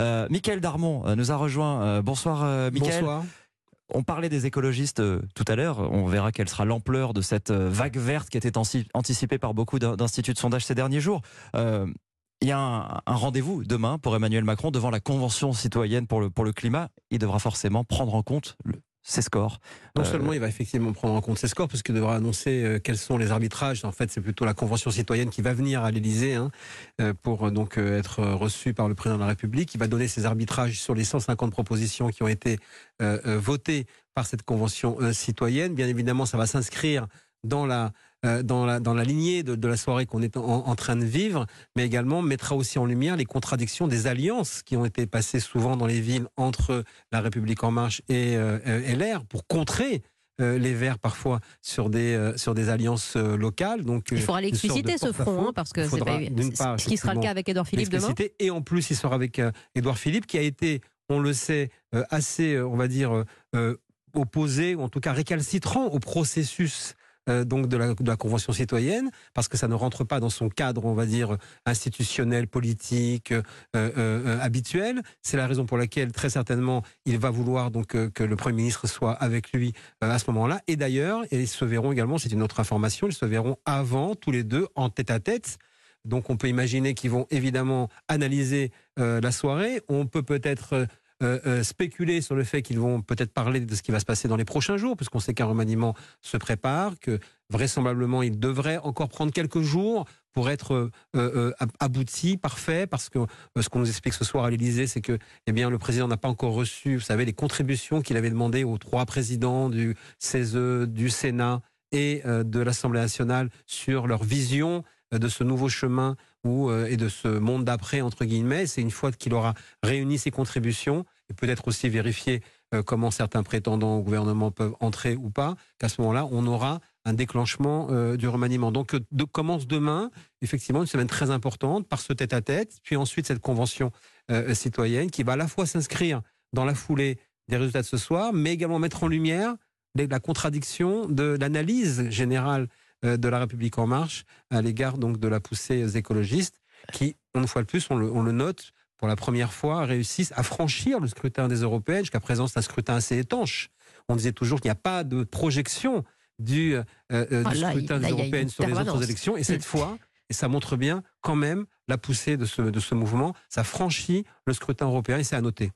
Euh, Michael Darmon nous a rejoint. bonsoir, Michael. Bonsoir. On parlait des écologistes tout à l'heure. On verra quelle sera l'ampleur de cette vague verte qui était anticipée par beaucoup d'instituts de sondage ces derniers jours. Il y a un, rendez-vous demain pour Emmanuel Macron devant la Convention citoyenne pour le, pour le climat. Il devra forcément prendre en compte le, ses scores. Non euh, seulement il va effectivement prendre en compte ses scores, parce qu'il devra annoncer euh, quels sont les arbitrages. En fait, c'est plutôt la Convention citoyenne qui va venir à l'Élysée hein, euh, pour donc être reçue par le président de la République. Il va donner ses arbitrages sur les 150 propositions qui ont été votées par cette Convention citoyenne. Bien évidemment, ça va s'inscrire dans la euh, dans, la, dans la lignée de, la soirée qu'on est en, train de vivre, mais également mettra aussi en lumière les contradictions des alliances qui ont été passées souvent dans les villes entre la République en marche et euh, LR pour contrer euh, les Verts parfois sur des sur des alliances locales. Donc il faudra l'expliciter ce front, hein, parce que c'est pas, ce qui sera le cas avec Édouard Philippe demain. Et en plus, il sera avec Édouard Philippe, qui a été, on le sait, assez, on va dire, opposé ou en tout cas récalcitrant au processus euh, donc de la, Convention citoyenne, parce que ça ne rentre pas dans son cadre, on va dire, institutionnel, politique, euh, euh, habituel. C'est la raison pour laquelle, très certainement, il va vouloir donc que le Premier ministre soit avec lui à ce moment-là. Et d'ailleurs, ils se verront également, c'est une autre information, ils se verront avant, tous les deux, en tête à tête. Donc on peut imaginer qu'ils vont évidemment analyser la soirée. On peut peut-être euh, euh, spéculer sur le fait qu'ils vont peut-être parler de ce qui va se passer dans les prochains jours, puisqu'on sait qu'un remaniement se prépare, que vraisemblablement il devrait encore prendre quelques jours pour être euh, abouti, parfait, parce que ce qu'on nous explique ce soir à l'Élysée, c'est que eh bien, le président n'a pas encore reçu, vous savez, les contributions qu'il avait demandées aux trois présidents du CESE, du Sénat et de l'Assemblée nationale sur leur vision de ce nouveau chemin euh, et de ce monde d'après, entre guillemets. C'est une fois qu'il aura réuni ses contributions et peut-être aussi vérifié euh, comment certains prétendants au gouvernement peuvent entrer ou pas, qu'à ce moment-là, on aura un déclenchement euh, du remaniement. Donc, commence demain, effectivement, une semaine très importante par ce tête-à-tête, puis ensuite cette convention citoyenne qui va à la fois s'inscrire dans la foulée des résultats de ce soir, mais également mettre en lumière la contradiction de l'analyse générale euh, de la République en marche à l'égard donc de la poussée écologiste qui, une fois de plus, on le, note, pour la première fois, réussissent à franchir le scrutin des européennes. Jusqu'à présent, c'est un scrutin assez étanche. On disait toujours qu'il n'y a pas de projection du, euh, euh, ah, scrutin des européennes sur les autres élections. Et cette fois, et ça montre bien quand même la poussée de ce, de ce mouvement, ça franchit le scrutin européen et c'est à noter.